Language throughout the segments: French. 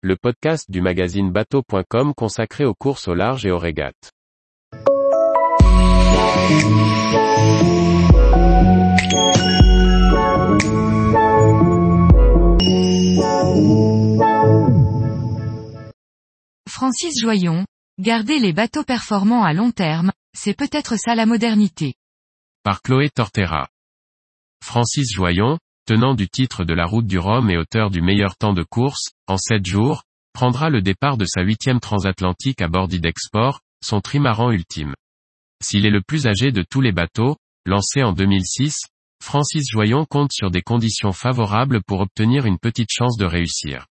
le podcast du magazine bateau.com consacré aux courses au large et aux régates. Francis Joyon, garder les bateaux performants à long terme, c'est peut-être ça la modernité. Par Chloé Tortera. Francis Joyon, tenant du titre de la route du Rhum et auteur du meilleur temps de course, en 7 jours, prendra le départ de sa huitième transatlantique à bord d'Idexport, son trimaran ultime. S'il est le plus âgé de tous les bateaux, lancé en 2006, Francis Joyon compte sur des conditions favorables pour obtenir une petite chance de réussir.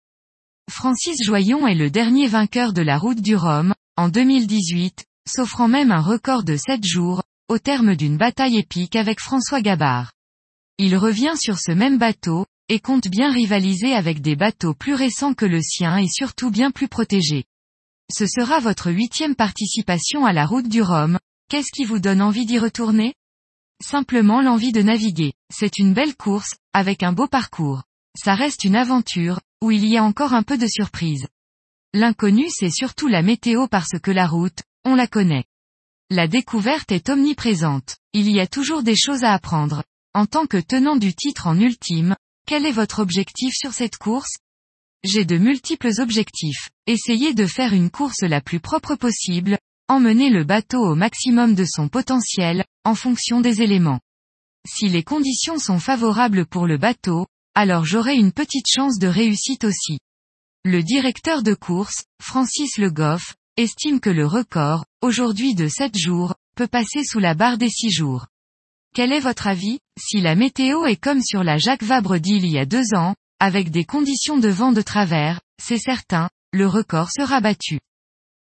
Francis Joyon est le dernier vainqueur de la route du Rhum, en 2018, s'offrant même un record de 7 jours, au terme d'une bataille épique avec François Gabard. Il revient sur ce même bateau, et compte bien rivaliser avec des bateaux plus récents que le sien et surtout bien plus protégés. Ce sera votre huitième participation à la route du Rhum, qu'est-ce qui vous donne envie d'y retourner? Simplement l'envie de naviguer. C'est une belle course, avec un beau parcours. Ça reste une aventure, où il y a encore un peu de surprise. L'inconnu c'est surtout la météo parce que la route, on la connaît. La découverte est omniprésente. Il y a toujours des choses à apprendre. En tant que tenant du titre en ultime, quel est votre objectif sur cette course? J'ai de multiples objectifs. Essayez de faire une course la plus propre possible, emmener le bateau au maximum de son potentiel, en fonction des éléments. Si les conditions sont favorables pour le bateau, alors j'aurai une petite chance de réussite aussi. Le directeur de course, Francis Le Goff, estime que le record, aujourd'hui de 7 jours, peut passer sous la barre des 6 jours. Quel est votre avis Si la météo est comme sur la Jacques Vabre d'il y a deux ans, avec des conditions de vent de travers, c'est certain, le record sera battu.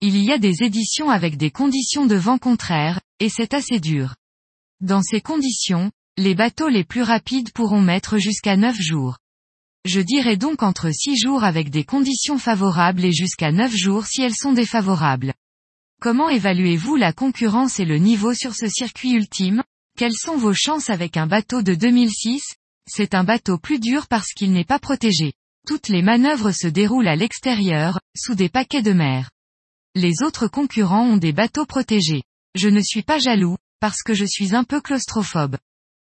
Il y a des éditions avec des conditions de vent contraires, et c'est assez dur. Dans ces conditions, les bateaux les plus rapides pourront mettre jusqu'à 9 jours. Je dirais donc entre 6 jours avec des conditions favorables et jusqu'à 9 jours si elles sont défavorables. Comment évaluez-vous la concurrence et le niveau sur ce circuit ultime? Quelles sont vos chances avec un bateau de 2006 C'est un bateau plus dur parce qu'il n'est pas protégé. Toutes les manœuvres se déroulent à l'extérieur, sous des paquets de mer. Les autres concurrents ont des bateaux protégés. Je ne suis pas jaloux, parce que je suis un peu claustrophobe.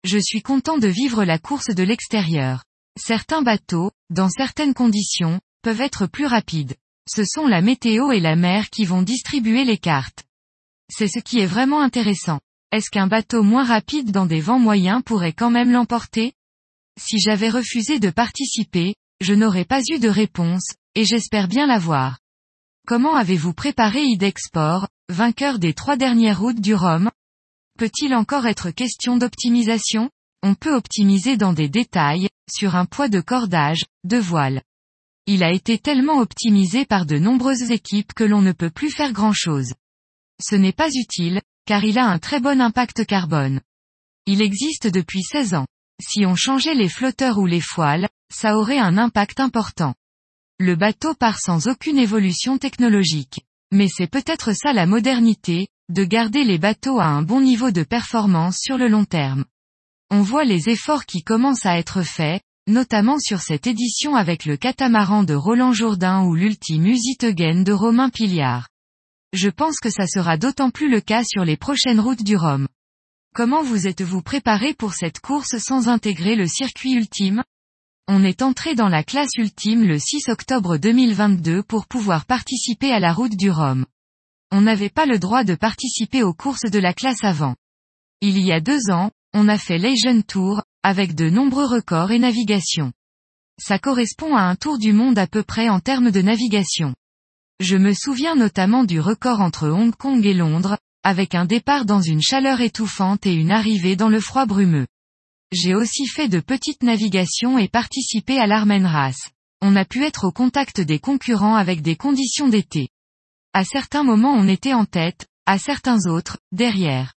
Je suis content de vivre la course de l'extérieur. Certains bateaux, dans certaines conditions, peuvent être plus rapides. Ce sont la météo et la mer qui vont distribuer les cartes. C'est ce qui est vraiment intéressant. Est-ce qu'un bateau moins rapide dans des vents moyens pourrait quand même l'emporter? Si j'avais refusé de participer, je n'aurais pas eu de réponse, et j'espère bien l'avoir. Comment avez-vous préparé Idexport, vainqueur des trois dernières routes du Rhum? Peut-il encore être question d'optimisation? On peut optimiser dans des détails, sur un poids de cordage, de voile. Il a été tellement optimisé par de nombreuses équipes que l'on ne peut plus faire grand-chose. Ce n'est pas utile, car il a un très bon impact carbone. Il existe depuis 16 ans. Si on changeait les flotteurs ou les foiles, ça aurait un impact important. Le bateau part sans aucune évolution technologique. Mais c'est peut-être ça la modernité, de garder les bateaux à un bon niveau de performance sur le long terme. On voit les efforts qui commencent à être faits, notamment sur cette édition avec le catamaran de Roland Jourdain ou l'ultime Usitegen de Romain Piliard. Je pense que ça sera d'autant plus le cas sur les prochaines routes du Rhum. Comment vous êtes-vous préparé pour cette course sans intégrer le circuit ultime? On est entré dans la classe ultime le 6 octobre 2022 pour pouvoir participer à la route du Rhum. On n'avait pas le droit de participer aux courses de la classe avant. Il y a deux ans, on a fait l'Asian Tour, avec de nombreux records et navigations. Ça correspond à un tour du monde à peu près en termes de navigation. Je me souviens notamment du record entre Hong Kong et Londres, avec un départ dans une chaleur étouffante et une arrivée dans le froid brumeux. J'ai aussi fait de petites navigations et participé à l'Armenras. On a pu être au contact des concurrents avec des conditions d'été. À certains moments on était en tête, à certains autres, derrière.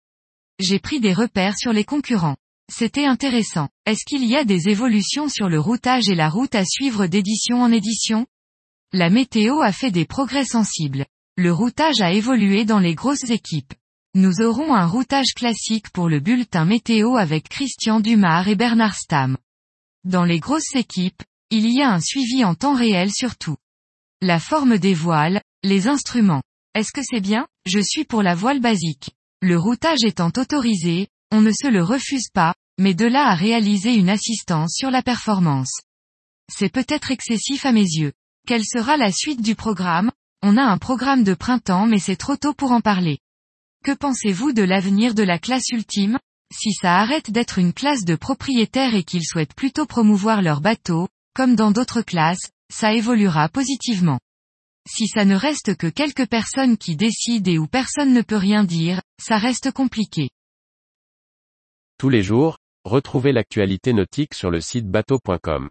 J'ai pris des repères sur les concurrents. C'était intéressant. Est-ce qu'il y a des évolutions sur le routage et la route à suivre d'édition en édition? La météo a fait des progrès sensibles. Le routage a évolué dans les grosses équipes. Nous aurons un routage classique pour le bulletin météo avec Christian Dumar et Bernard Stam. Dans les grosses équipes, il y a un suivi en temps réel surtout. la forme des voiles, les instruments. Est-ce que c'est bien? Je suis pour la voile basique. Le routage étant autorisé, on ne se le refuse pas, mais de là à réaliser une assistance sur la performance. C'est peut-être excessif à mes yeux. Quelle sera la suite du programme? On a un programme de printemps mais c'est trop tôt pour en parler. Que pensez-vous de l'avenir de la classe ultime? Si ça arrête d'être une classe de propriétaires et qu'ils souhaitent plutôt promouvoir leur bateau, comme dans d'autres classes, ça évoluera positivement. Si ça ne reste que quelques personnes qui décident et où personne ne peut rien dire, ça reste compliqué. Tous les jours, retrouvez l'actualité nautique sur le site bateau.com.